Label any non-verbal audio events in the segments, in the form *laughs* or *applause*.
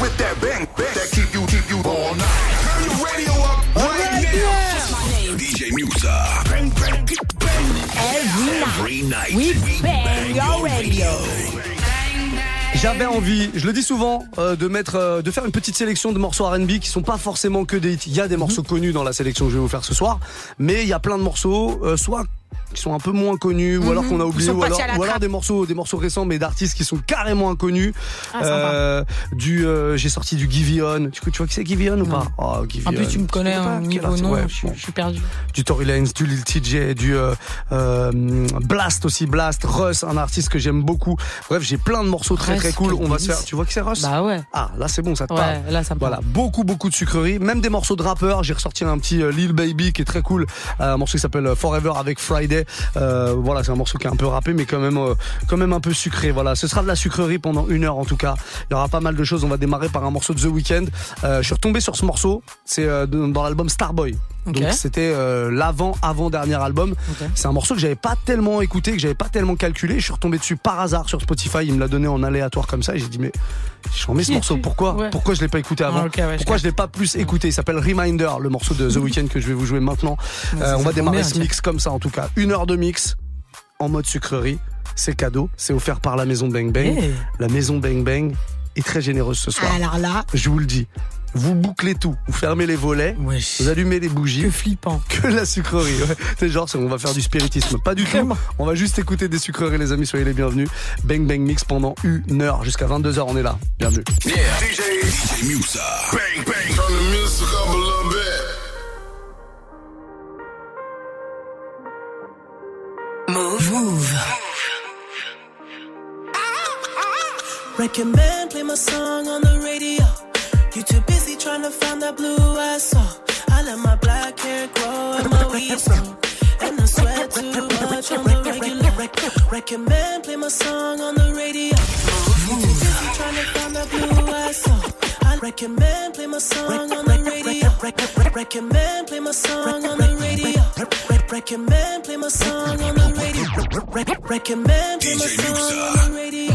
with that bang, bang that keep you, keep you all night. Turn your radio up right now. DJ Musa. Bang, bang, bang. Every night. We bang your radio. J'avais envie, je le dis souvent, euh, de mettre, euh, de faire une petite sélection de morceaux R&B qui sont pas forcément que des hits. Il y a des morceaux connus dans la sélection que je vais vous faire ce soir, mais il y a plein de morceaux, euh, soit qui sont un peu moins connus ou alors qu'on a oublié Mhm. ou alors, ou des morceaux des morceaux récents mais d'artistes qui sont carrément inconnus Ah. Euh, du euh, j'ai sorti du Giveon tu, tu vois qui c'est Giveon ou pas? Oh, En Giveon. plus, tu me connais un quel niveau nom, ouais, je, suis- bon. je suis perdu. du Tory Lanez, du Lil TJ, du euh, Blast aussi, Blast, Russ, un artiste que j'aime beaucoup. Bref, j'ai plein de morceaux très Russ, très cool. On va se faire. Tu vois que c'est Russ? Bah ouais. Ah, là c'est bon, ça te Ouais, parle. là, ça me Voilà, beaucoup beaucoup de sucreries, même des morceaux de rappeurs. J'ai ressorti un petit Lil Baby qui est très cool, un morceau qui s'appelle Forever avec Friday. Euh, voilà, c'est un morceau qui est un peu rappé, mais quand même euh, quand même un peu sucré. Voilà, ce sera de la sucrerie pendant une heure en tout cas. Il y aura pas mal de choses. On va démarrer par un morceau de The Weeknd. Euh, je suis retombé sur ce morceau. C'est dans l'album Starboy. Donc c'était euh, l'avant avant dernier album. C'est un morceau que j'avais pas tellement écouté, que j'avais pas tellement calculé. Je suis retombé dessus par hasard sur Spotify. Il me l'a donné en aléatoire comme ça et j'ai dit mais j'en mets ce morceau. Pourquoi? Ouais. Pourquoi je l'ai pas écouté avant? Ah, ouais, je Pourquoi je l'ai pas plus écouté? Il s'appelle Reminder, le morceau de The Weeknd que je vais vous jouer maintenant. Ouais, Euh, on va démarrer ce mix comme ça en tout cas. Une heure de mix en mode sucrerie. C'est cadeau. C'est offert par la maison Bang Bang. Hey. La maison Bang Bang est très généreuse ce soir. Alors là, Je vous le dis. Vous bouclez tout. Vous fermez les volets. Vous allumez les bougies Que flippant. *laughs* que la sucrerie. Ouais. C'est genre, on va faire du spiritisme. Pas du tout. On va juste écouter des sucreries, les amis. Soyez les bienvenus. Bang Bang Mix pendant une heure. Jusqu'à 22h, on est là. Bienvenue. DJ, DJ Musa. bang, bang. Turn the music up a little bit. Recommend play my song to find that blue I saw. I let my black hair grow and my weed. And I sweat too much on the regular. Recommend play my song on the radio. You too busy trying to find that blue I saw. I recommend play my song on the radio. Recommend play my song on the radio. Recommend play my song on the radio. Recommend play my song on the radio.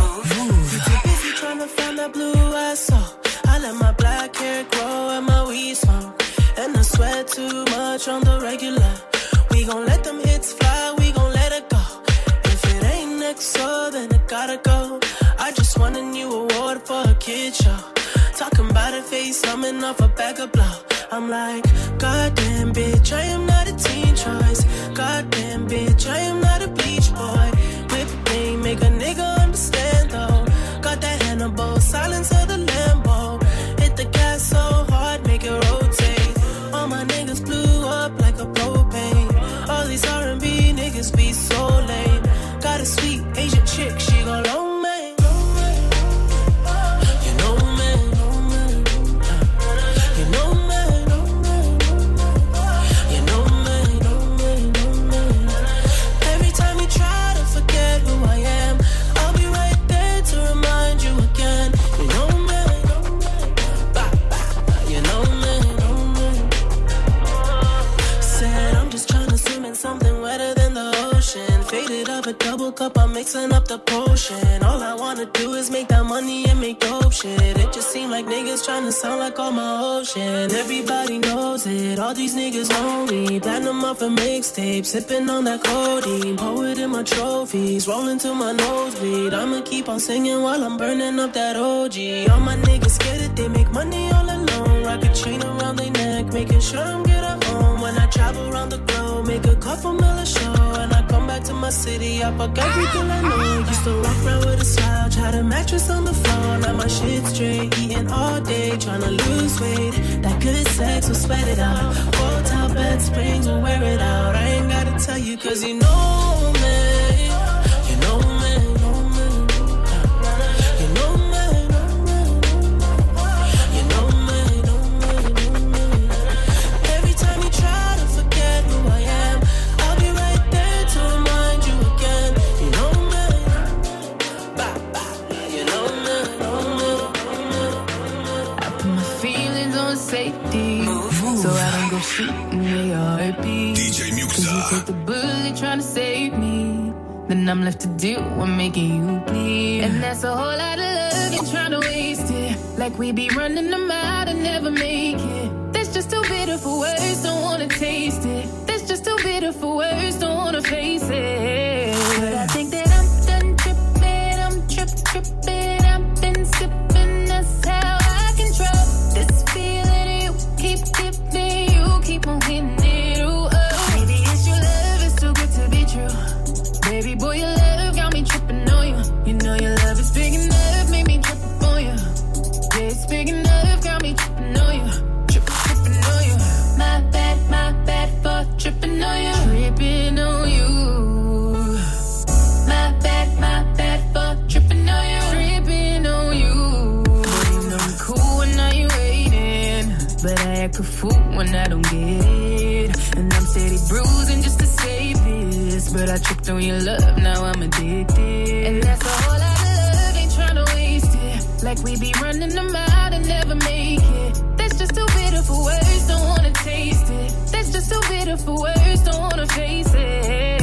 Too busy trying to find that blue I saw. I let my black hair grow and my weed smoke. And I sweat too much on the regular. We gon' let them hits fly, we gon' let it go. If it ain't next, so then it gotta go. I just won a new award for a kid show. Talking about a face, coming off a bag of blow. I'm like, goddamn bitch, I am not a teen choice. Goddamn bitch, I am wetter than the ocean. Faded up a double cup, I'm mixing up the potion. All I wanna do is make that money and make dope shit. It just seem like niggas trying to sound like all my ocean. Everybody knows it, all these niggas me. Platinum off a mixtape, sipping on that codeine. Pour it in my trophies, rolling to my nosebleed. I'ma keep on singing while I'm burning up that OG. All my niggas scared that they make money all alone. Rock a chain around their neck, making sure I'm get a home. When I travel around the globe, make a couple mil a show. And I come back to my city, I fuck everything I know. Used to walk around with a slouch, had a mattress on the floor. Now my shit straight, eating all day, trying to lose weight. That good sex will sweat it out. Hotel bed springs will wear it out. I ain't gotta tell you, cause you know trying to save me, then I'm left to deal with making you bleed. And that's a whole lot of love you're trying to waste it. Like we be running them out and never make it. That's just too bitter for words, don't wanna taste it. That's just too bitter for words, don't wanna face it. When I don't get it. And I'm steady bruising just to save this. But I tripped on your love, now I'm addicted. And that's a whole lot of love, ain't tryna waste it. Like we be running them out and never make it. That's just too bitter for words, don't wanna taste it. That's just too bitter for words, don't wanna face it.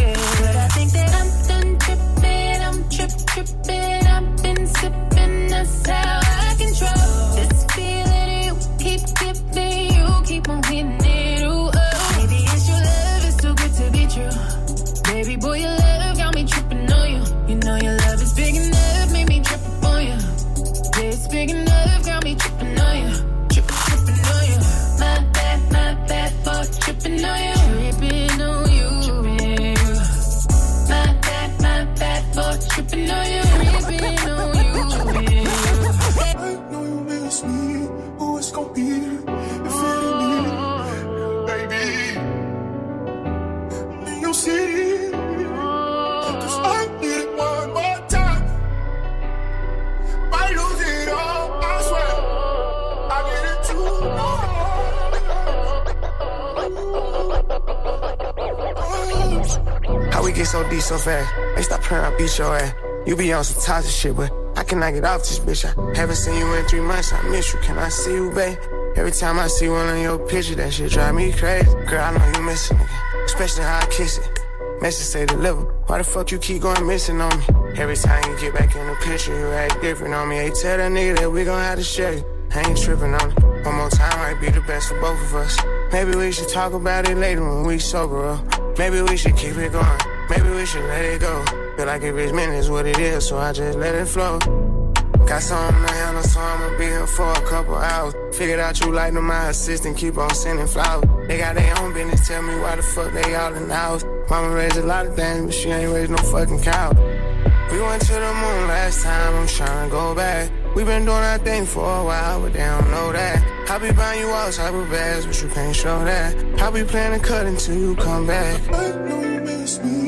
So fast? Hey, stop praying, I beat your ass. You be on some toxic shit, but I cannot get off this bitch. I haven't seen you in three months, I miss you. Can I see you, babe? Every time I see one of your pictures, that shit drive me crazy. Girl, I know you miss a nigga, especially how I kiss it. Message say deliver. Why the fuck you keep going missing on me? Every time you get back in the picture, you act different on me. Hey, tell that nigga that we gon' have to share you. I ain't tripping on it. One more time might be the best for both of us. Maybe we should talk about it later when we sober up. Maybe we should keep it going. Maybe we should let it go. Feel like it's meant, it's what it is, so I just let it flow. Got something to handle, so I'ma be here for a couple hours. Figured out you like them, my assistant, keep on sending flowers. They got their own business, tell me why the fuck they all in the house. Mama raised a lot of things, but she ain't raised no fucking cow. We went to the moon last time, I'm trying to go back. We been doing our thing for a while, but they don't know that. I be buying you all type of bags, but you can't show that. I be planning to cut until you come back. I you miss me.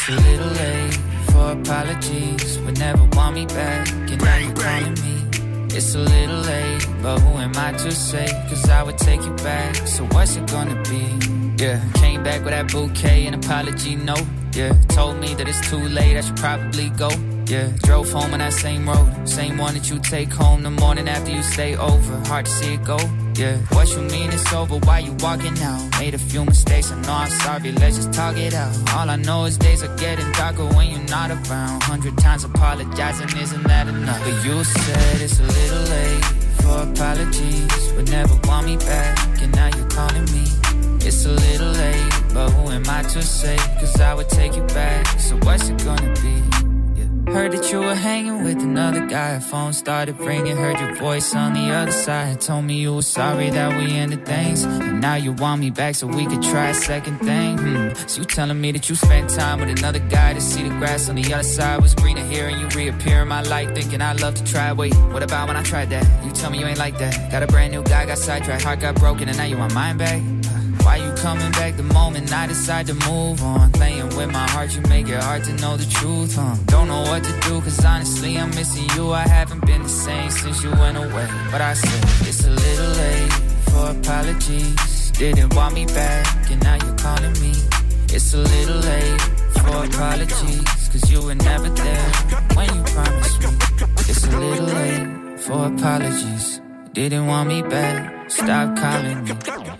It's a little late for apologies. Would never want me back, and now you're calling me. It's a little late, but who am I to say? Cause I would take you back, so what's it gonna be? Yeah, came back with that bouquet and apology note. Yeah, told me that it's too late, I should probably go. Yeah, drove home on that same road, same one that you take home the morning after you stay over. Hard to see it go. Yeah, what you mean it's over? Why you walking out? Made a few mistakes, I know I'm sorry. Let's just talk it out. All I know is days are getting darker when you're not around. Hundred times apologizing, isn't that enough? But you said it's a little late for apologies. Would never want me back, and now you're calling me. It's a little late, but who am I to say? Cause I would take you back. So what's it gonna be? Heard that you were hanging with another guy. Phone started ringing, heard your voice on the other side. Told me you were sorry that we ended things. And now you want me back so we could try a second thing. Hmm. So you telling me that you spent time with another guy to see the grass on the other side was greener here and you reappear in my life thinking I'd love to try. Wait, what about when I tried that? You tell me you ain't like that. Got a brand new guy, got sidetracked, heart got broken, and now you want mine back. Why you coming back the moment I decide to move on? Playing with my heart, you make it hard to know the truth, huh? Don't know what to do, cause honestly, I'm missing you. I haven't been the same since you went away. But I said, it's a little late for apologies. Didn't want me back, and now you're calling me. It's a little late for apologies, cause you were never there when you promised me. It's a little late for apologies. Didn't want me back, stop calling me.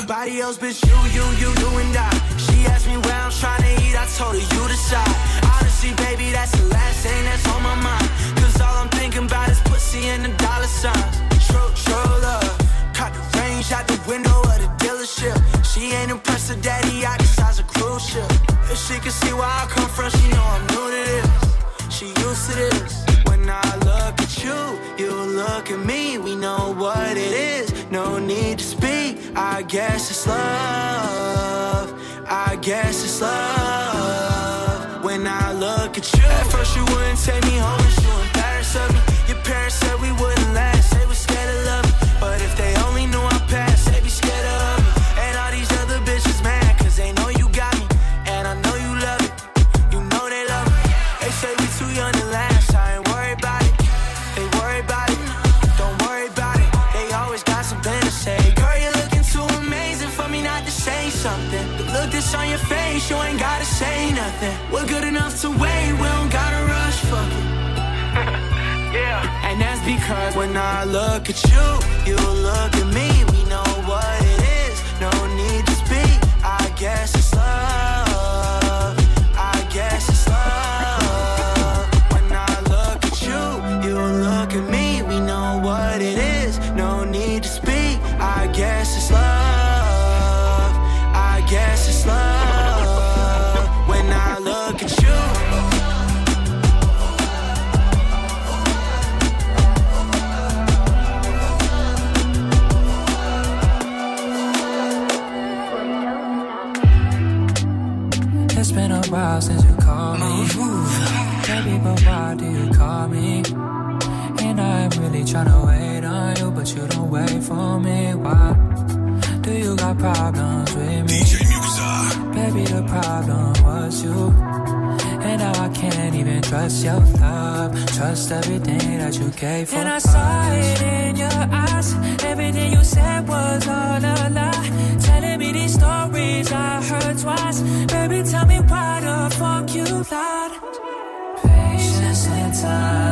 nobody else, bitch. You, you, you, you and I. She asked me where I'm trying to eat, I told her you decide. Honestly, baby, that's the last thing that's on my mind. Cause all I'm thinking about is pussy and the dollar signs. True, true love. Uh, Cut the range out the window of the dealership. She ain't impressed her daddy, I size a cruise ship. If she can see where I come from, she know I'm new to this. She used to this. When I look at you, you look at me. We know what it is, no need to speak. I guess it's love. I guess it's love. When I look at you, at first you wouldn't take me home, and you embarrassed of me. Look at you, you look at was you. And now I can't even trust your love. Trust everything that you gave for And I saw it in your eyes. Everything you said was all a lie. Telling me these stories I heard twice. Baby, tell me why the fuck you lied. Patience and time,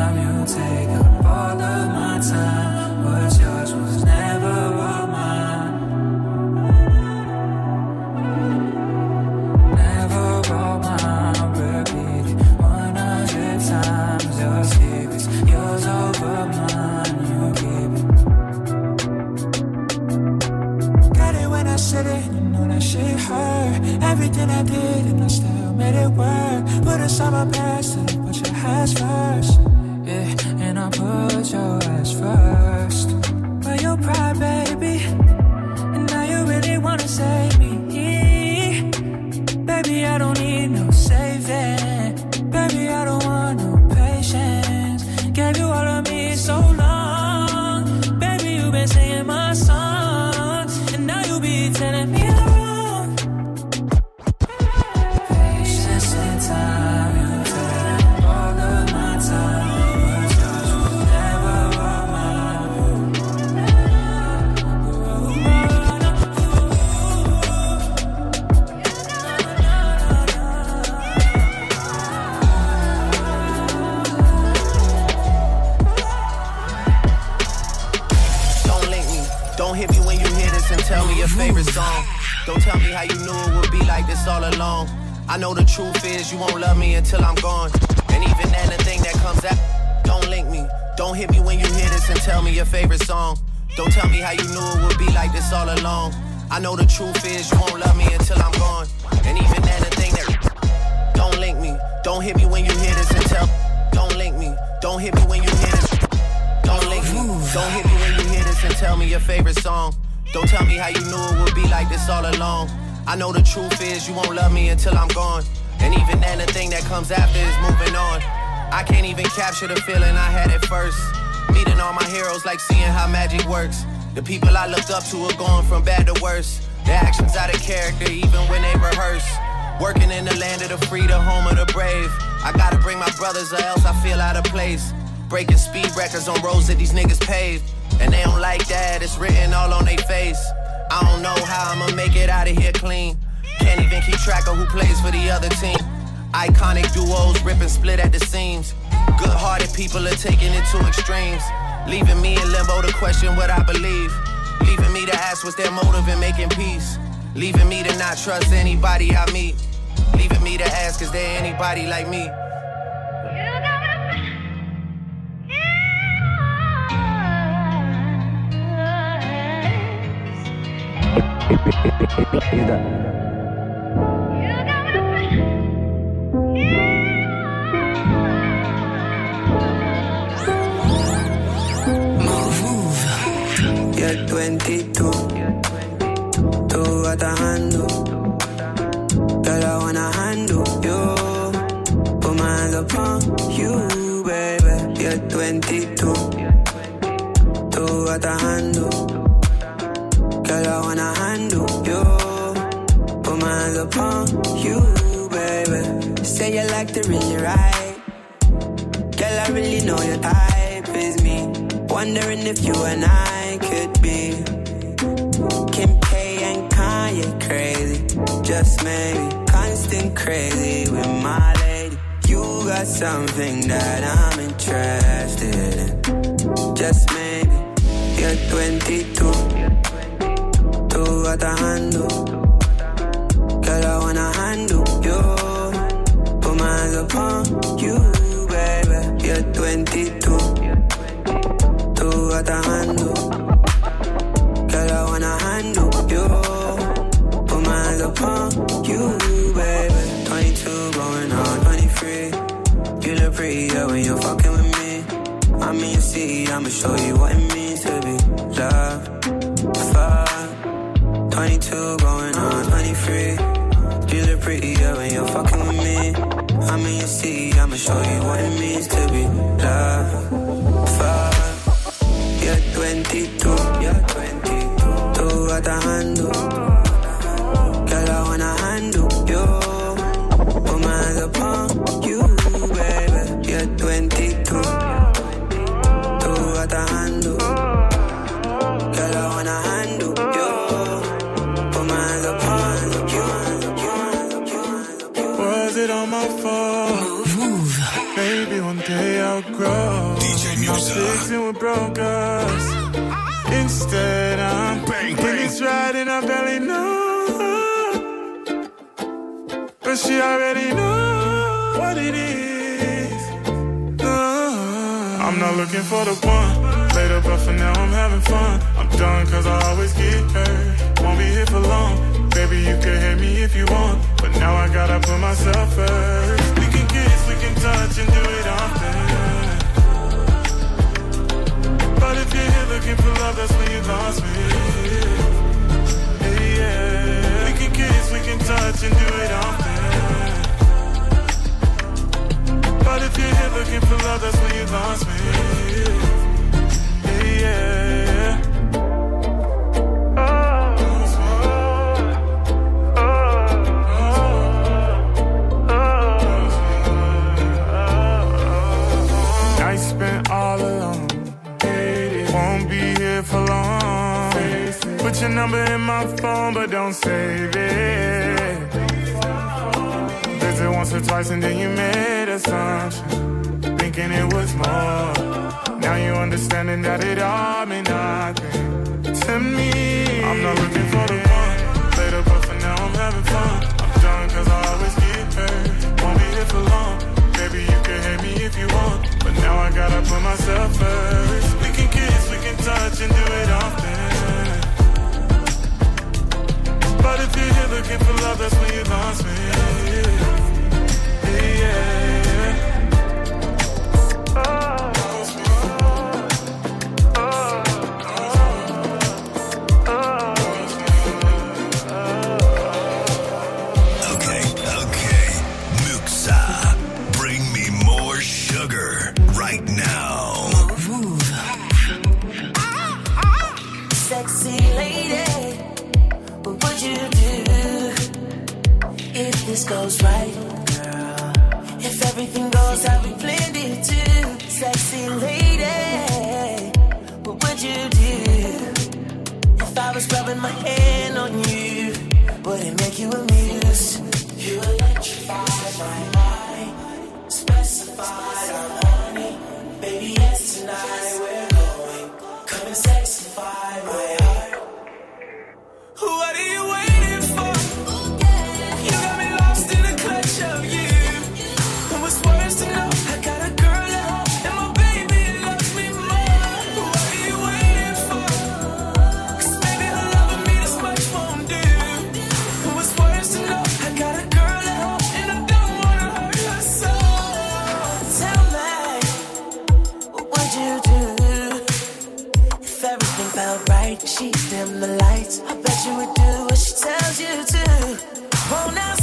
Everything I did, and I still made it work. Put aside my past and put your ass first. Yeah, and I put your ass first. But your pride, baby. And now you really wanna save me. Baby, I don't need song. Don't tell me how you knew it would be like this all along. I know the truth is you won't love me until I'm gone. And even then, the thing that comes out, don't link me. Don't hit me when you hear this and tell me your favorite song. Don't tell me how you knew it would be like this all along. I know the truth is you won't love me until I'm gone. And even then, the thing that don't link me. Don't hit me when you hear this and tell. Don't link me. Don't hit me when you hear this. Don't link me. Don't hit me when you hear this and tell me your favorite song. Don't tell me how you knew it would be like this all along. I know the truth is you won't love me until I'm gone. And even then, the thing that comes after is moving on. I can't even capture the feeling I had at first. Meeting all my heroes, like seeing how magic works. The people I looked up to are going from bad to worse. Their actions out of character, even when they rehearse. Working in the land of the free, the home of the brave. I gotta bring my brothers, or else I feel out of place. Breaking speed records on roads that these niggas paved. And they don't like that, it's written all on their face. I don't know how I'ma make it out of here clean. Can't even keep track of who plays for the other team. Iconic duos rip and split at the seams. Good hearted people are taking it to extremes. Leaving me in limbo to question what I believe. Leaving me to ask what's their motive in making peace. Leaving me to not trust anybody I meet. Leaving me to ask, is there anybody like me? You're 22. Tú atajando. Girl, I wanna handle you. Put my hands upon you, baby. You're 22. Tú atajando. Girl, I wanna handle you. Put my hands upon you, baby. Say you like to really ride. Girl, I really know your type is me. Wondering if you and I could be Kim K and Kanye crazy. Just maybe constant crazy with my lady. You got something that I'm interested in. Just maybe you're 22. Tú atajando. Girl, I wanna handle you. Put my hands upon you, baby. You're 22. Tú atajando. Girl, I wanna handle you. Put my hands upon you, baby. 22 going on 23. You look prettier when you're fucking with me. I mean, see, I'ma show you what it means to be loved. Fuck. 22 going on 23. You look prettier when you're fucking with me. I mean, you see, I'ma show you what it means to be loved. You're 22. You're 22. Tú atajando. What broke. Instead, I'm bang, it's right and I barely know. But she already knows what it is. Uh, I'm not looking for the one. Later, but for now, I'm having fun. I'm done cause I always get hurt. Won't be here for long. Baby, you can hit me if you want. But now I gotta put myself first. We can kiss, we can touch and do it But if you're here looking for love, that's when you lost me. Yeah, yeah. We can kiss, we can touch and do it often. But if you're here looking for love, that's when you lost me. Yeah, yeah. Your number in my phone, but don't save it. Visit once or twice and then you made assumption. Thinking it was more. Now you understanding that it all meant nothing to me. I'm not looking for the one. Later, but for now I'm having fun. I'm done cause I always get hurt. Won't be here for long. Baby, you can hate me if you want. But now I gotta put myself first. We can kiss, we can touch and do it often. But if you're here looking for love, that's when you lost me. Yeah. was rubbing my hand on you. Would it make you amused? You electrify my mind. specify our money, Baby, yes, tonight we're going. Come and sexify my heart. What do you want? dim the lights. I bet you would do what she tells you to. Won't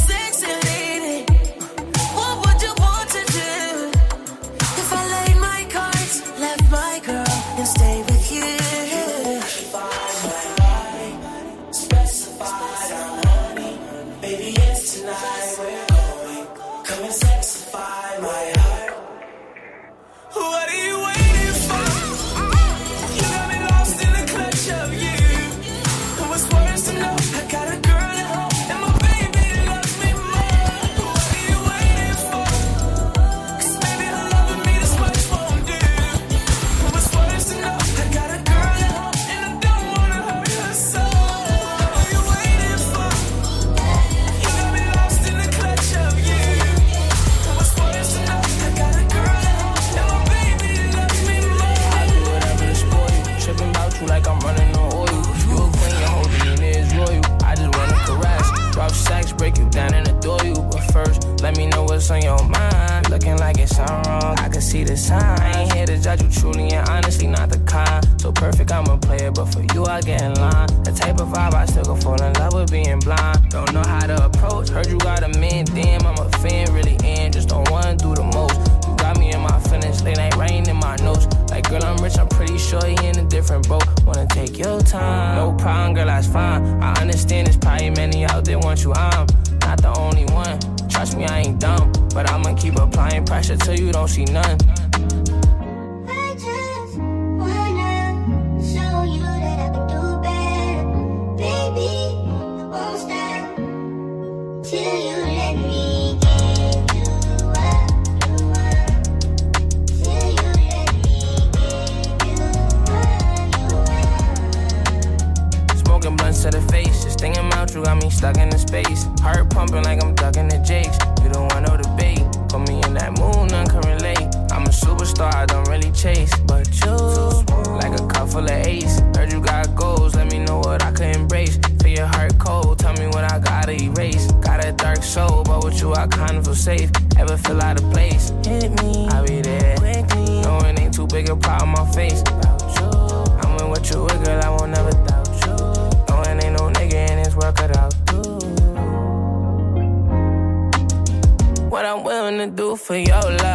for your love.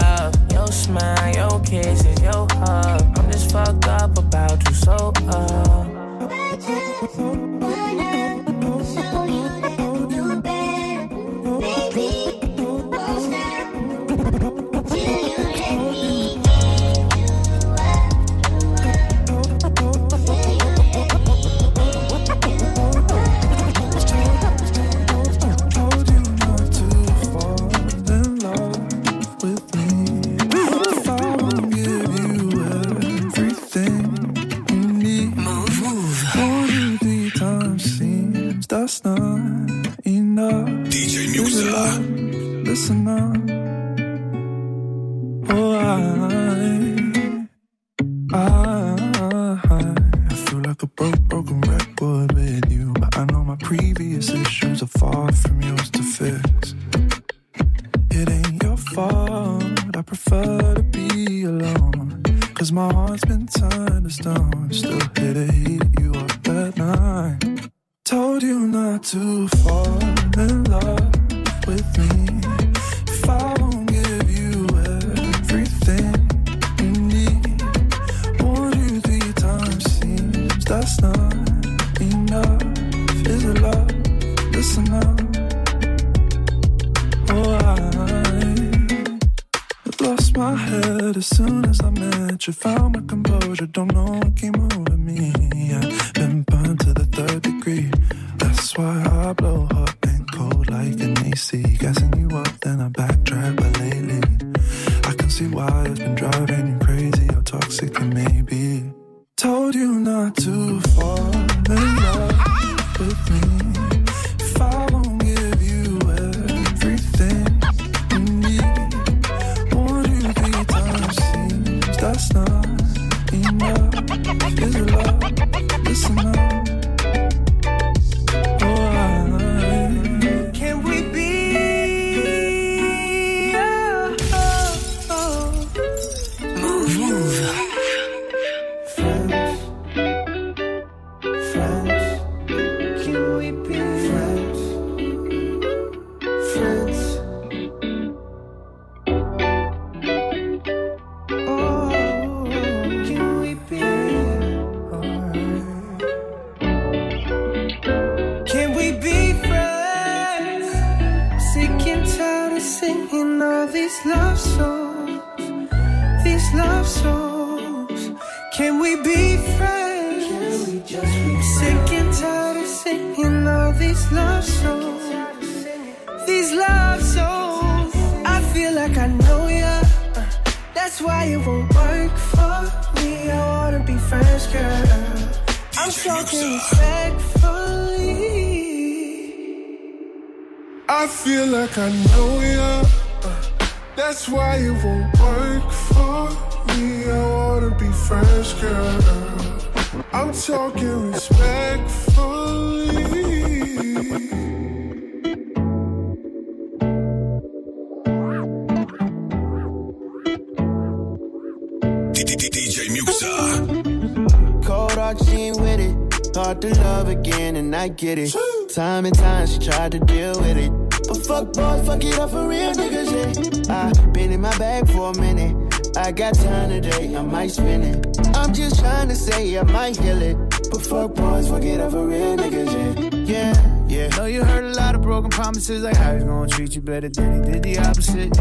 AC. Gassing you up, then I backtrack. But lately, I can see why it's been driving Cold she ain't with it. Hard to love again, and I get it. Time and time, she tried to deal with it. But fuck boys, fuck it up for real niggas, yeah. I been in my bag for a minute. I got time today, I might spend it. I'm just trying to say I might heal it. But fuck boys, fuck it up for real niggas, yeah. Yeah, yeah. Know you heard a lot of broken promises, like how he's gonna treat you better than he did the opposite.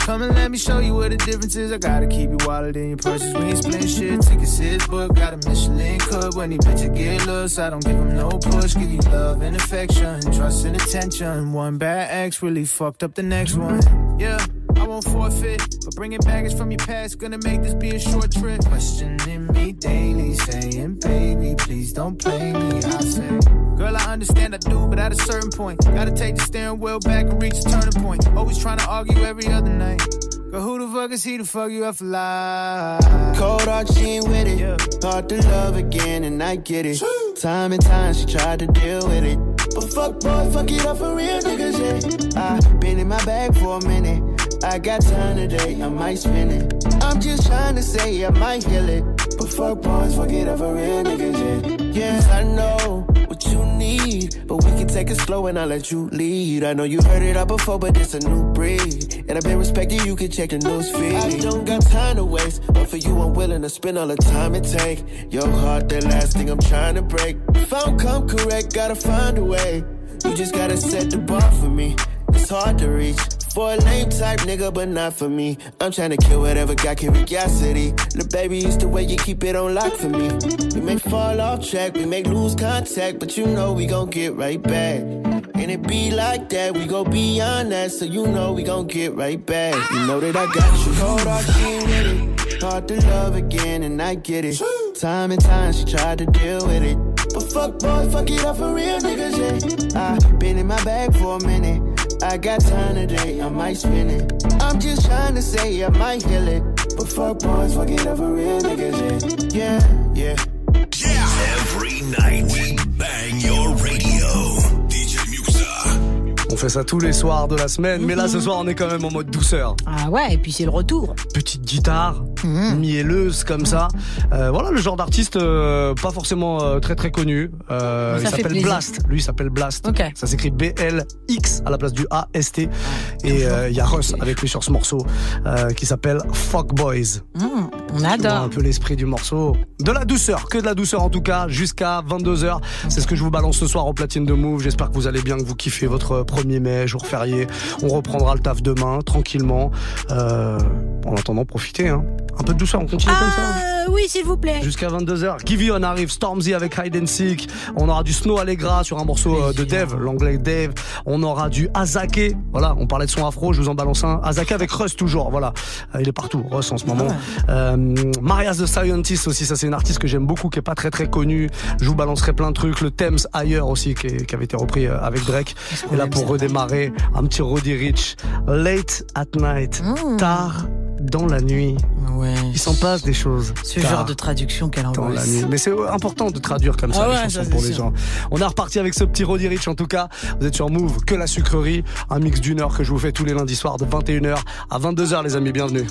Come and let me show you what the difference is. I gotta keep you wallet in your purses. We ain't splitting shit. Tickets his book, got a Michelin cook. When he bitches get loose, I don't give him no push. Give you love and affection, trust and attention. One bad ex really fucked up the next one. Yeah. I won't forfeit, but bringing baggage from your past gonna make this be a short trip. Questioning me daily, saying, baby, please don't play me. I say, girl, I understand I do, but at a certain point, gotta take the steering wheel back and reach a turning point. Always trying to argue every other night. Girl, who the fuck is he to fuck you up for life? Cold heart, she ain't with it. Hard to love again, and I get it. Time and time, she tried to deal with it. But fuck boy, fuck it up for real niggas, yeah. I been in my bag for a minute. I got time today, I might spend it. I'm just trying to say I might heal it. But fuck boys, fuck it for real niggas, yeah. Yeah, I know what you need, but we can take it slow and I'll let you lead. I know you heard it all before, but it's a new breed. And I've been respecting you, can check the news feed. I don't got time to waste, but for you, I'm willing to spend all the time it take. Your heart, the last thing I'm trying to break. If I don't come correct, gotta find a way. You just gotta set the bar for me. It's hard to reach. For a lame type nigga, but not for me. I'm trying to kill whatever got curiosity. The baby used the way you keep it on lock for me. We may fall off track, we may lose contact, but you know we gon' get right back. And it be like that, we go beyond that, so you know we gon' get right back. You know that I got you. Cold she ain't with it. Hard to love again, and I get it. Time and time, she tried to deal with it. But fuck boy, fuck it up for real niggas, yeah. I been in my bag for a minute. I got time today, I might spend it. I'm just trying to say I might heal it. But fuck boys, fuck it up for real niggas, yeah. Yeah, yeah. Every night On fait ça tous les soirs de la semaine, mais là ce soir on est quand même en mode douceur. Ah ouais, et puis c'est le retour. Petite guitare, mielleuse comme ça. Euh, voilà le genre d'artiste euh, pas forcément euh, très très connu. Il s'appelle. Blast. Lui il s'appelle Blast. Ok. Ça s'écrit B-L-X à la place du A-S-T. Et euh, il y a Russ avec lui sur ce morceau qui s'appelle Fuck Boys. Mmh, on adore. un peu l'esprit du morceau. De la douceur, que de la douceur en tout cas, jusqu'à 22h. C'est ce que je vous balance ce soir au platine de Move. J'espère que vous allez bien, que vous kiffez votre 1er mai, jour férié. On reprendra le taf demain, tranquillement. Euh, En attendant, profitez. Hein. Un peu de douceur, on continue comme ça. Ah, oui, s'il vous plaît. Jusqu'à 22h. Give On arrive, Stormzy avec Hide and Seek. On aura du Snow Allegra sur un morceau euh, de Dave, l'anglais Dave. On aura du Azake. Voilà, on parlait de son afro, je vous en balance un. Azake avec Russ toujours, voilà. Euh, il est partout, Russ en ce moment. Euh, Marias the Scientist aussi, ça c'est une artiste que j'aime beaucoup, qui est pas très très connue. Je vous balancerai plein de trucs. Le Thames ailleurs aussi, qui, est- qui avait été repris euh, avec Drake. Et là pour redémarrer, un petit Roddy Rich. Late at night. Tard dans la nuit. Ouais. Il s'en passe des choses. Ce Tard genre de traduction qu'elle dans envoie. la nuit. Mais c'est important de traduire comme ça Ah les ouais, chansons ça, pour les sûr. gens. On est reparti avec ce petit Roddy Rich en tout cas. Vous êtes sur Move, que la sucrerie. Un mix d'une heure que je vous fais tous les lundis soirs de 21h à 22h les amis, bienvenue.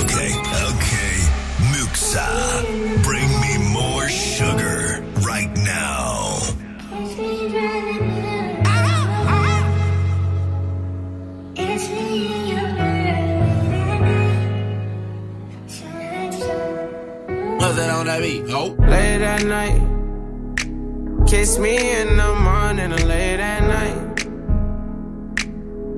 Okay, okay. Muxa, Late at night. Kiss me in the morning or late at night.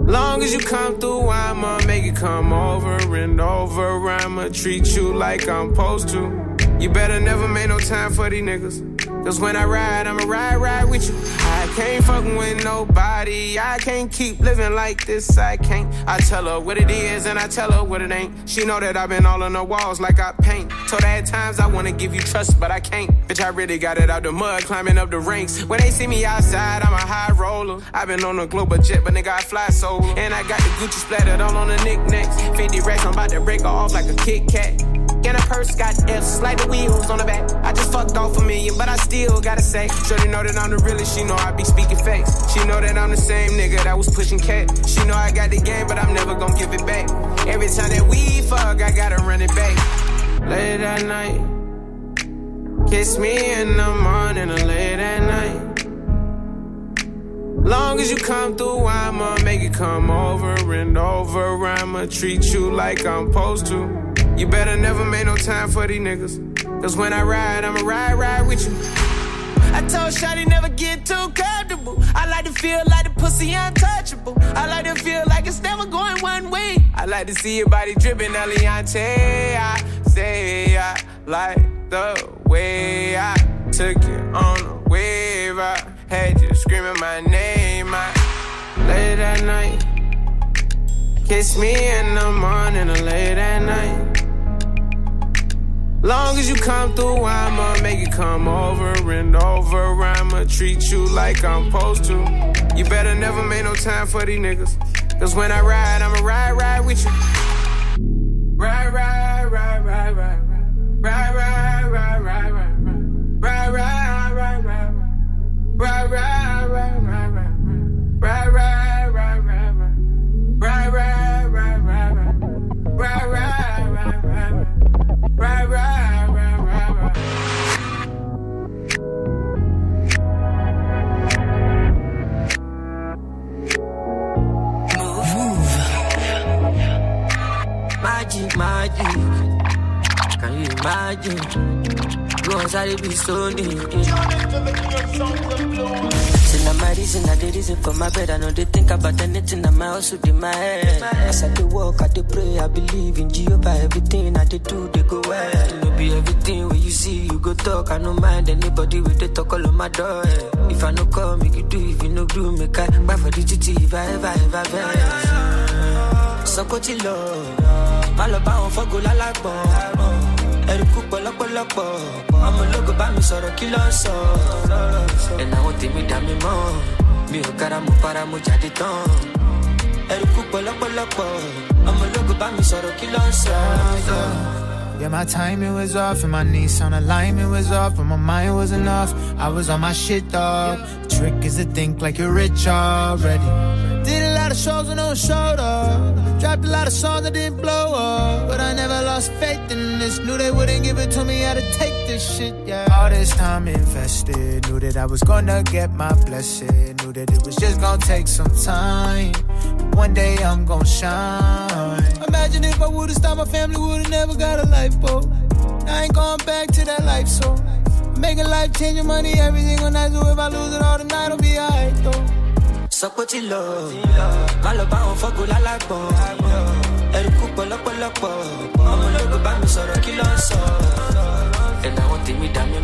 Long as you come through, I'ma make it come over and over. I'ma treat you like I'm supposed to. You better never make no time for these niggas. Cause when I ride, I'ma ride, ride with you. I can't fucking with nobody. I can't keep living like this. I can't. I tell her what it is and I tell her what it ain't. She know that I've been all on the walls like I paint. Told her at times I wanna give you trust, but I can't. Bitch, I really got it out the mud, climbing up the ranks. When they see me outside, I'm a high roller. I've been on a global jet, but nigga, I fly solo. And I got the Gucci splattered all on the knickknacks. 50 racks, I'm about to break off like a Kit Kat. And a purse got F's, like the wheels on the back. I just fucked off a million, but I still gotta say. Shorty know that I'm the realest, she know I be speaking facts. She know that I'm the same nigga that was pushing cat. She know I got the game, but I'm never gonna give it back. Every time that we fuck, I gotta run it back. Late at night. Kiss me in the morning or late at night. Long as you come through, I'ma make it come over and over. I'ma treat you like I'm supposed to. You better never make no time for these niggas. Cause when I ride, I'ma ride, ride with you. I told Shotty never get too comfortable. I like to feel like the pussy untouchable. I like to feel like it's never going one way. I like to see your body dripping, Eliante. I say I like the way I took you on a wave. I had you screaming my name. I late at night. Kiss me in the morning or late at night. Long as you come through, I'ma make it come over and over. I'ma treat you like I'm supposed to. You better never make no time for these niggas. Cause when I ride, I'ma ride, ride with you. Ride, ride, ride, ride, ride, ride. Ride, ride, ride, ride, ride, ride. Ride, ride, ride, ride, ride. Ride, ride, ride, ride, ride. Ride, ride, ride, ride, ride. Ride, ride, ride, ride, ride. Ride, ride, ride, ride, Magic, magic. Can you imagine? Go sorry, be so neat. Now my reason, I the reason for my bed. I know they think about anything, I'm also in my head. As I dey walk, I dey pray, I believe in Jehovah. Everything I dey do, they go well. No be everything when you see, you go talk. I no mind anybody with the talk all on my door. If I no come, make you do. If you no do, make I buy for the GT. If I ever, ever sọ́kò tí lọ má lọ bá wọn fọ́gò lálágbọ̀n ẹ̀rí kú pọ̀lọ́pọ̀lọpọ̀ ọmọ ológo bá mi sọ̀rọ̀ kí ló ń sọ ẹ̀nà àwọn tèmi dà mí mọ́ mi ò kára mo para mo jáde tán ẹ̀rí kú pọ̀lọ́pọ̀lọpọ̀ ọmọ ológo bá mi sọ̀rọ̀ kí ló ń sọ. Yeah, my timing was off and my knees on alignment was off, but my mind wasn't off. I was on my shit, dog. Trick is to think like you're rich already. Did a lot of shows and no showed up. Dropped a lot of songs that didn't blow up. But I never lost faith in this. Knew they wouldn't give it to me, had to take this shit, yeah. All this time invested. Knew that I was gonna get my blessing. Knew that it was just gonna take some time. But one day I'm gonna shine. Imagine if I would've stopped, my family would've never got a lifeboat. I ain't going back to that life, so I'm making life changing money, everything on night. So if I lose it all tonight, I'll be alright though. Sọ pé ti lọ. Má lọ bá wọn fọ́gùn lálágbọ̀n. Ẹrù kú pọ̀lọ́pọ̀lọpọ̀. Ọmọ ológun bá mi sọ̀rọ̀ kí ló sọ. Ẹ̀nà àwọn tèmi bá mi.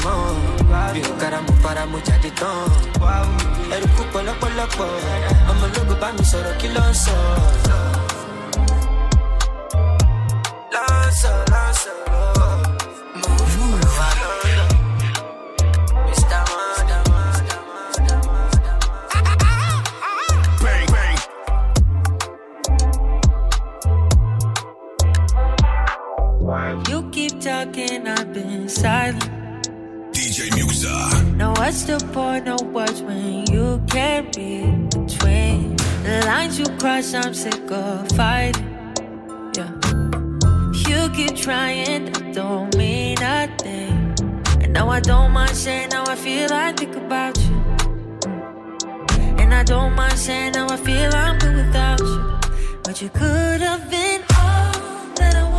Talking, I've been silent. DJ Muxxa. Now what's the point of words when you can't read between the lines you cross? I'm sick of fighting. Yeah, you keep trying, that don't mean nothing. And now I don't mind saying how I feel. I think about you, mm. and I don't mind saying how I feel. I'm good without you, but you could have been all that I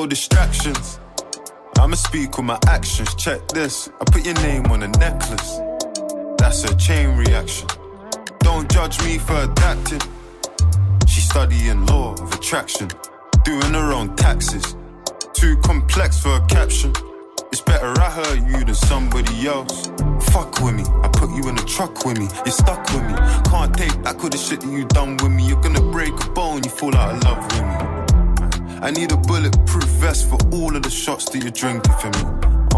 no distractions. I'ma speak with my actions. Check this. I put your name on a necklace. That's a chain reaction. Don't judge me for adapting. She's studying law of attraction, doing her own taxes. Too complex for a caption. It's better I hurt you than somebody else. Fuck with me, I put you in a truck with me. You're stuck with me. Can't take back all the shit that you done with me. You're gonna break a bone, you fall out of love with me. I need a bulletproof vest for all of the shots that you're drinking for me.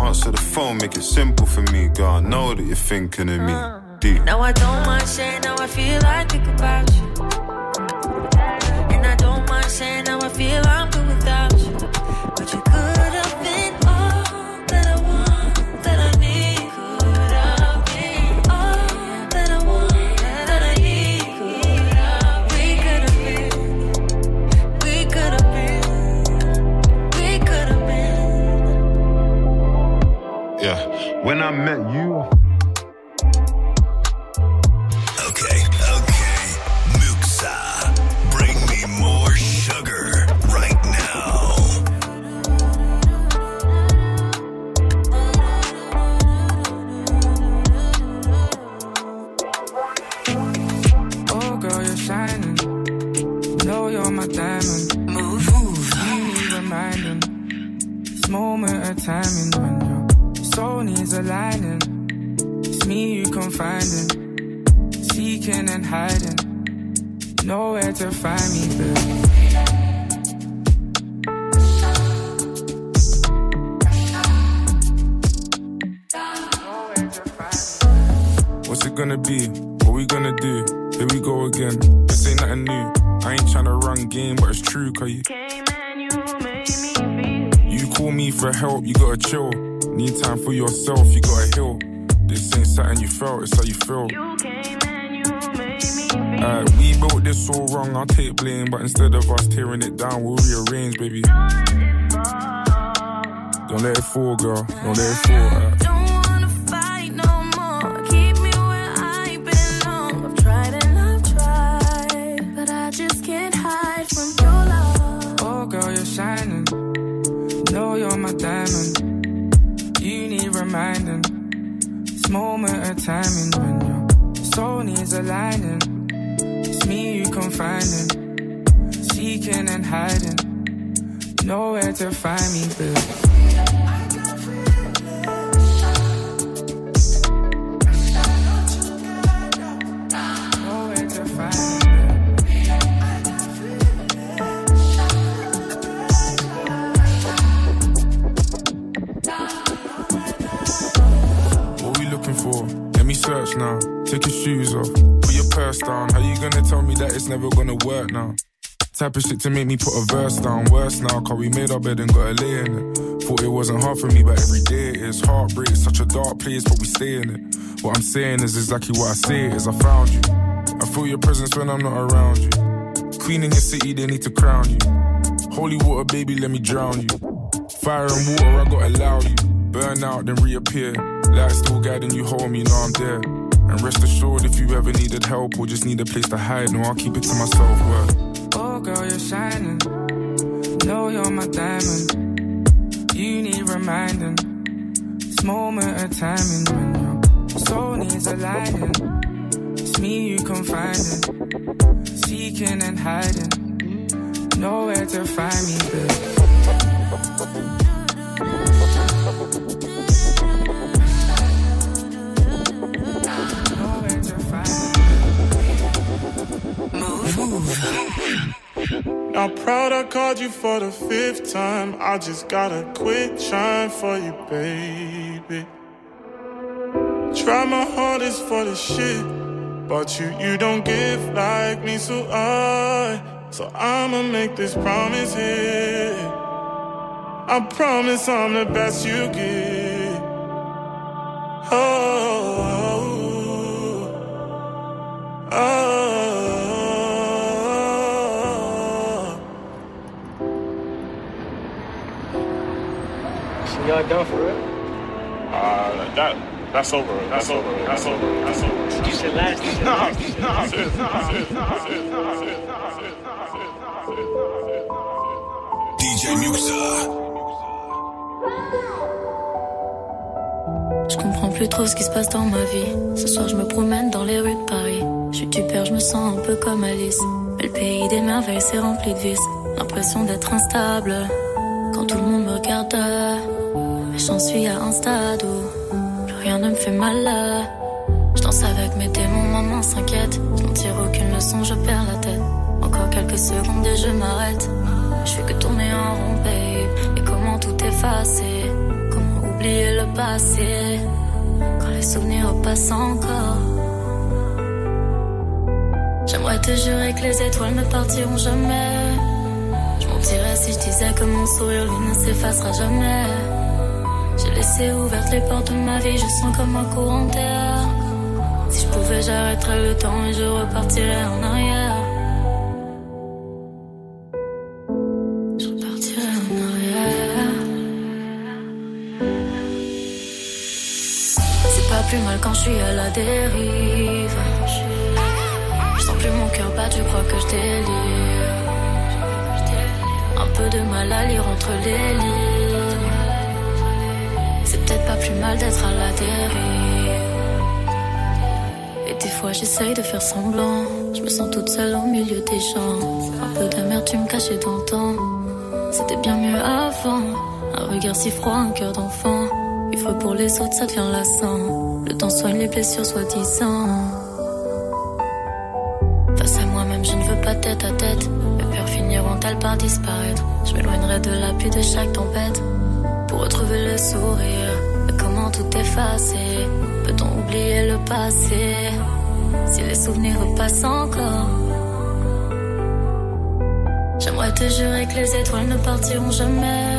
Answer the phone, make it simple for me, girl. I know that you're thinking of me. Uh. Deep. Now I don't mind saying how I feel. I think about you, I met you, Okay, okay. Muxxa. Bring me more sugar right now. Oh, girl, you're shining. Know you're my diamond. Move, move. You need reminding. This moment of timing when your soul needs aligning. It's me you confiding, seeking and hiding. Nowhere to find me, babe. What's it gonna be? What we gonna do? Here we go again. This ain't nothing new. I ain't tryna run game, but it's true, cause you. You call me for help, you gotta chill. Need time for yourself, you gotta heal. This ain't something you felt, it's how you feel. Uh, we built this all wrong, I'll take blame, but instead of us tearing it down, we'll rearrange, baby. Don't let it fall, girl. Don't let it fall. Uh, moment of timing when your soul needs aligning. It's me you confiding, seeking and hiding. Nowhere to find me, babe. Search now. Take your shoes off. Put your purse down. How you gonna tell me that it's never gonna work now? Type of shit to make me put a verse down. Worse now, cause we made our bed and got a lay in it. Thought it wasn't hard for me, but every day it is. Heartbreak, such a dark place, but we stay in it. What I'm saying is exactly what I say is I found you. I feel your presence when I'm not around you. Queen in your city, they need to crown you. Holy water, baby, let me drown you. Fire and water, I gotta allow you. Burn out, then reappear. Light still guiding you home, you know I'm there. And rest assured, if you ever needed help or just need a place to hide, no, I'll keep it to myself. Oh, girl, you're shining. Know you're my diamond. You need reminding. This moment of timing when your soul needs aligning. It's me you confiding. Seeking and hiding. Nowhere to find me, babe. Now proud I called you for the fifth time. I just gotta quit trying for you, baby. Try my hardest for the shit, but you you don't give like me, so I so I'ma make this promise here. I promise I'm the best you get. Oh, So y'all done for real? Uh, that that's over. That's over. That's over. That's over. You said last. You said Nah, last. *laughs* You said nah, last. that's it, that's it, that's it, that's it, that's it, DJ Muxa. Je comprends plus trop ce qui se passe dans ma vie. Ce soir, je me promène dans les rues de Paris. Je suis du père, je me sens un peu comme Alice. Mais le pays des merveilles, c'est rempli de vices. L'impression d'être instable. Quand tout le monde me regarde, mais j'en suis à un stade où plus rien ne me fait mal. Je danse avec mes démons, maman s'inquiète. Je n'en tire aucune leçon, je perds la tête. Encore quelques secondes et je m'arrête. Je fais que tourner en rond, babe. Et comment tout effacer? Comment oublier le passé? Quand les souvenirs repassent encore. J'aimerais te jurer que les étoiles ne partiront jamais. Mentirais si je disais que mon sourire lui ne s'effacera jamais. J'ai laissé ouvertes les portes de ma vie, je sens comme un courant d'air. Si je pouvais, j'arrêterais le temps et je repartirais en arrière. Je repartirais en arrière. C'est pas plus mal quand je suis à la dérive. Je sens plus mon cœur battre, je crois que je délire. Peu de mal à lire entre les lignes. C'est peut-être pas plus mal d'être à la dérive. Et des fois j'essaye de faire semblant. Je me sens toute seule au milieu des gens. Un peu d'amertume cachée temps. C'était bien mieux avant. Un regard si froid, un cœur d'enfant. Ivre pour les autres, ça devient lassant. Le temps soigne les blessures soi-disant. De chaque tempête. Pour retrouver le sourire. Mais comment tout effacer? Peut-on oublier le passé? Si les souvenirs repassent encore J'aimerais te jurer que les étoiles ne partiront jamais.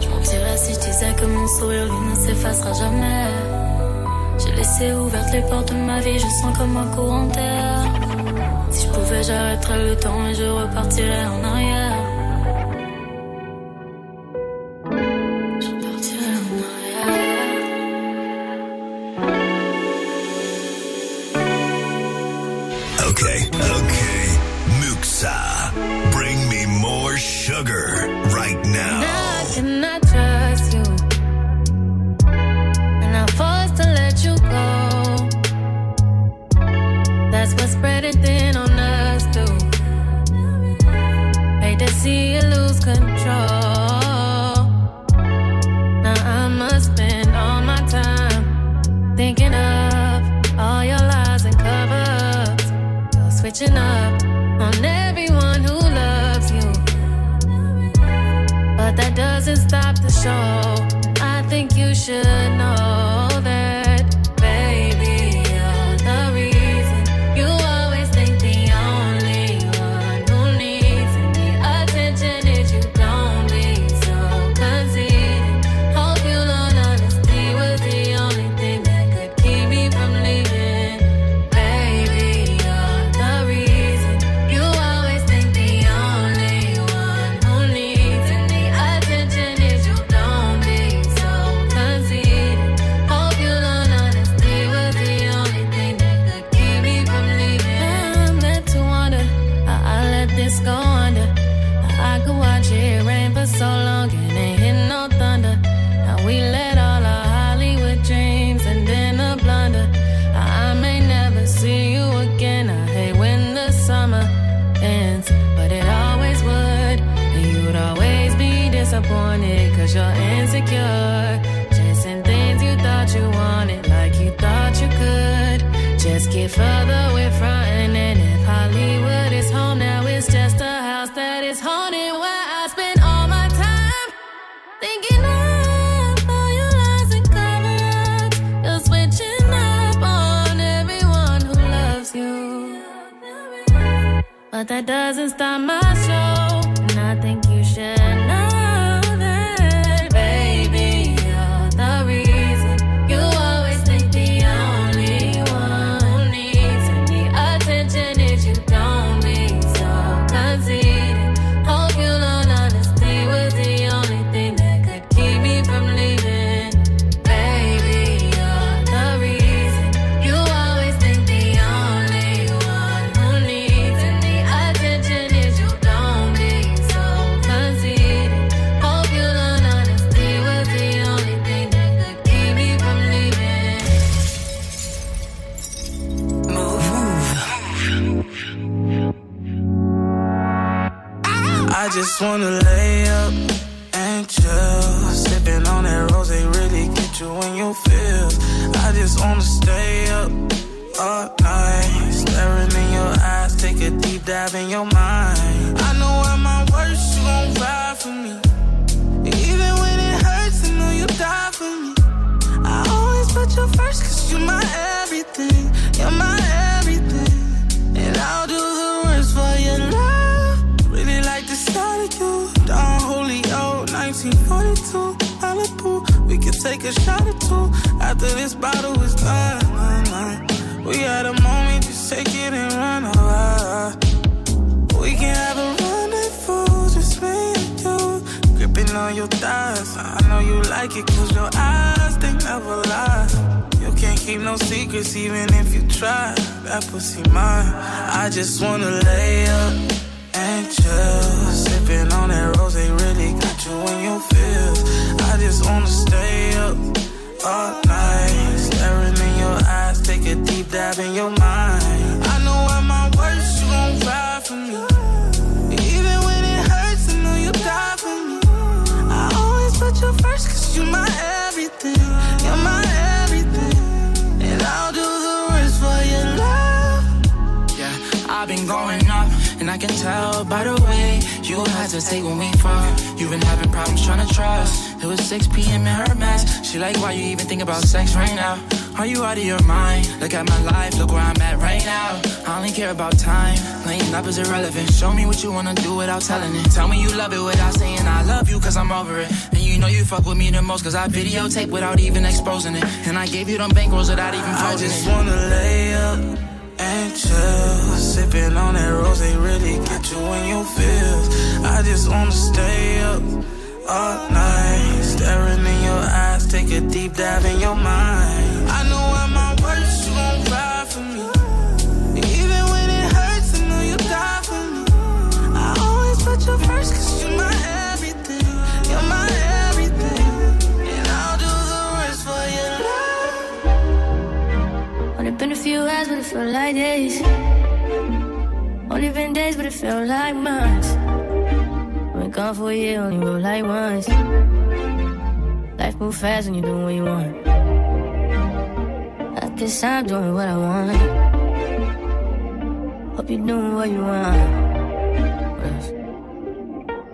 Je mentirais si je disais que mon sourire lui ne s'effacera jamais. J'ai laissé ouvertes les portes de ma vie, je sens comme un courant d'air. Si je pouvais, j'arrêterais le temps et je repartirais en arrière. Cause you're insecure. Chasing things you thought you wanted like you thought you could. Just get further away from and if Hollywood is home now, it's just a house that is haunted where I spend all my time thinking of all your lies and cover-ups. You're switching up on everyone who loves you. But that doesn't stop my show. Wanna lay up and chill. Sipping on that rose, they really get you in your feels. I just wanna stay up all night. Staring in your eyes, take a deep dive in your mind. I know at my worst, you gon' ride for me. Even when it hurts, I know you die for me. I always put you first, cause you're my everything. Can take a shot or two after this bottle is done. We had a moment, just take it and run. Oh, we can have a rendezvous, just me and you. Gripping on your thighs. I know you like it, cause your eyes, they never lie. You can't keep no secrets, even if you try. That pussy mine. I just wanna lay up and chill. Sipping on that rose, they really got you in your feels. I just wanna stay up all night. Staring in your eyes, take a deep dive in your mind. I know at my worst, you gon' ride for me. Even when it hurts, I know you die for me. I always put you first, cause you're my everything. You're my everything. And I'll do the for your love. Yeah, I've been going I can tell by the way you hesitate when we fuck. You've been having problems trying to trust. It was 6 p.m. in her mess. She like, why you even think about sex right now? Are you out of your mind? Look at my life, look where I'm at right now. I only care about time. Laying up is irrelevant. Show me what you wanna do without telling it. Tell me you love it without saying I love you, cause I'm over it. And you know you fuck with me the most, cause I videotape without even exposing it. And I gave you them bankrolls without even I posing just it. wanna lay up and. Sipping on that rose, they really get you in your feels. I just wanna stay up all night. Staring in your eyes, take a deep dive in your mind. I know few hours, but it felt like days. Only been days, but it felt like months. Been gone for a year, only wrote like once. Life move fast when you do what you want. I guess I'm doing what I want. Hope you're doing what you want.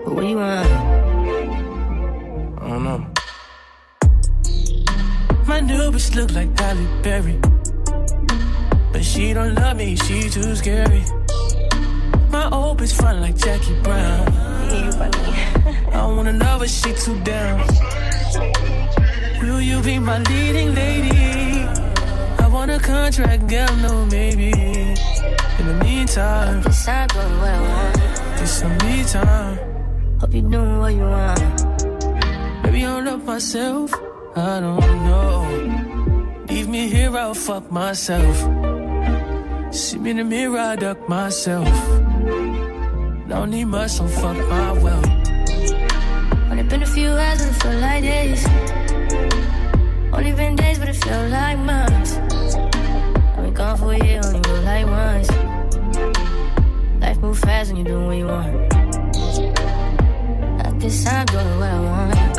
But what you want? I don't know. My new bitch look like Halle Berry. She don't love me, she too scary. My old bitch fun like Jackie Brown. I wanna know if she too down. Will you be my leading lady? I want a contract, girl, no maybe. In the meantime, Guess I'm doing what I want. it's some me time. Hope you're doing what you want. Maybe I love myself, I don't know. Leave me here, I'll fuck myself. See me in the mirror, I duck myself. don't need much, so fuck my wealth. Only been a few hours and it feel like days. Only been days, but it felt like months. I've been gone for a year, only go like once. Life move fast when you do what you want. At this time, doing what I want.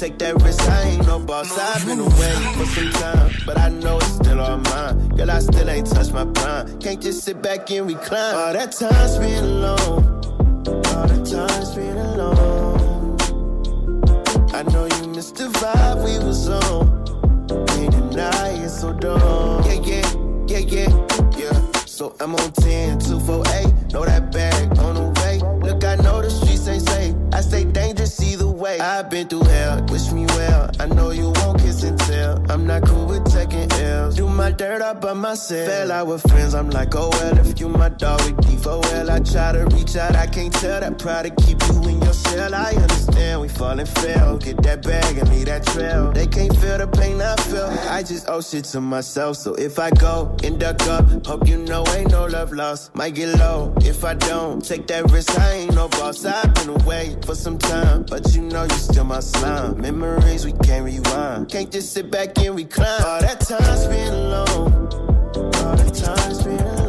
Take that risk. I ain't no boss. I've been away for some time, but I know it's still on mine. Girl, I still ain't touched my prime. Can't just sit back and recline. All that time spent alone, all that time spent alone. I know you missed the vibe we was on. Can't deny so don't. Yeah, yeah, yeah, yeah, yeah. So I'm on 10, 248, know that bag on the way. Look, I know the streets ain't safe. I stay dangerous either way. I've been through hell. I know you won't kiss and tell. I'm not cool with taking my dirt all by myself. Fell out with friends, I'm like, oh well, if you my dog with deep, oh well. I try to reach out, I can't tell that pride to keep you in your shell. I understand we fall and fail. Get that bag and leave that trail. They can't feel the pain I feel. I just owe shit to myself. So if I go and duck up, hope you know ain't no love lost. Might get low if I don't take that risk. I ain't no boss. I've been away for some time, but you know you still my slime. Memories we can't rewind. Can't just sit back and recline. All that time spent alone. All the time spent alone.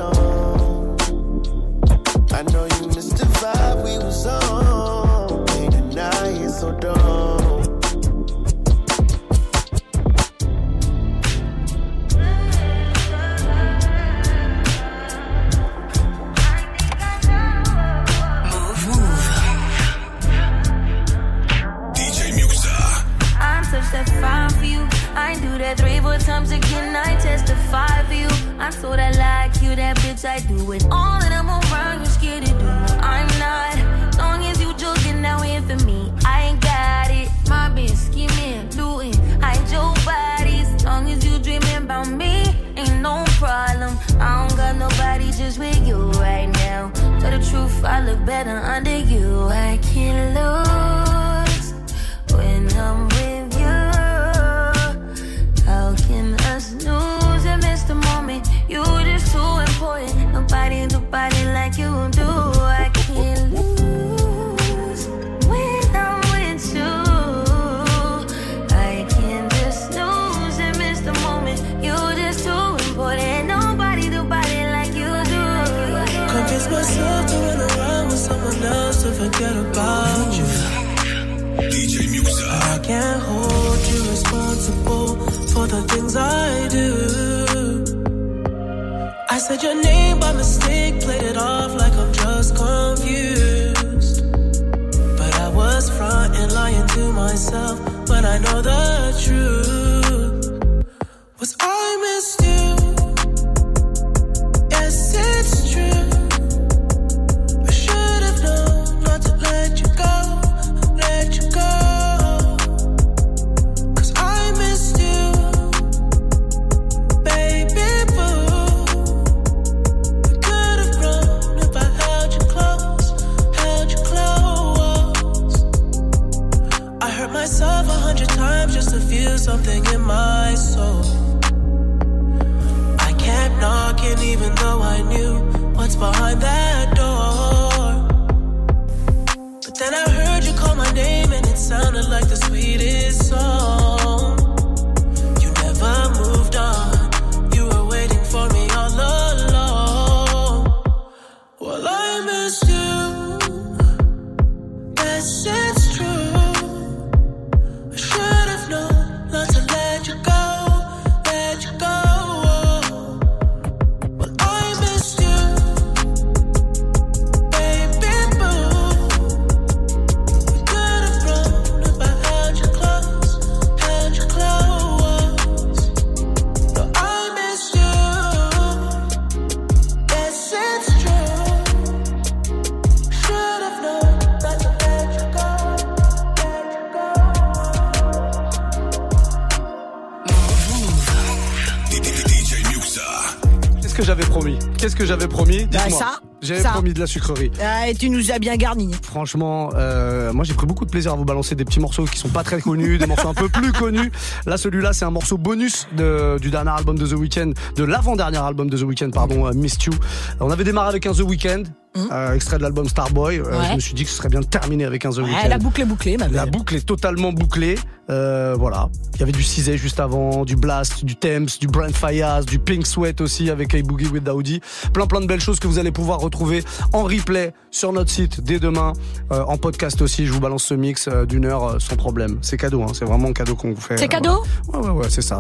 Do it all, and I'm around. You scared to do. I'm not. Long as you joking, now in for me. I ain't got it. My bitch scheming, looting, hide your bodies. Long as you dreaming about me, ain't no problem. I don't got nobody just with you right now. Tell the truth, I look better under you. I can't lose the things I do. I said your name by mistake, played it off like I'm just confused. But I was front and lying to myself when I know the truth. Hurt myself a hundred times just to feel something in my soul. I kept knocking even though I knew what's behind that door. But then I heard you call my name and it sounded like the sweetest song. Promis de la sucrerie. Ah, et tu nous as bien garni. Franchement, euh, moi j'ai pris beaucoup de plaisir à vous balancer des petits morceaux qui sont pas très connus, des morceaux un peu plus connus. Là, celui-là, c'est un morceau bonus de, du dernier album de The Weeknd, de l'avant-dernier album de The Weeknd, pardon, euh, Missed You. On avait démarré avec un The Weeknd, euh, extrait de l'album Starboy. Euh, Mmh. Ouais. Je me suis dit que ce serait bien de terminer avec un The Ouais, Weeknd. la boucle est bouclée, ma La boucle est totalement bouclée. Euh, voilà. Il y avait du Cizé juste avant, du Blast, du Thames, du Brent Fayaz, du Pink Sweat aussi avec A Boogie with Daoudi. Plein plein de belles choses que vous allez pouvoir retrouver en replay sur notre site dès demain, euh, en podcast aussi. Je vous balance ce mix euh, d'une heure euh, sans problème. C'est cadeau, hein. c'est vraiment cadeau qu'on vous fait. C'est cadeau voilà. Ouais ouais ouais, c'est ça.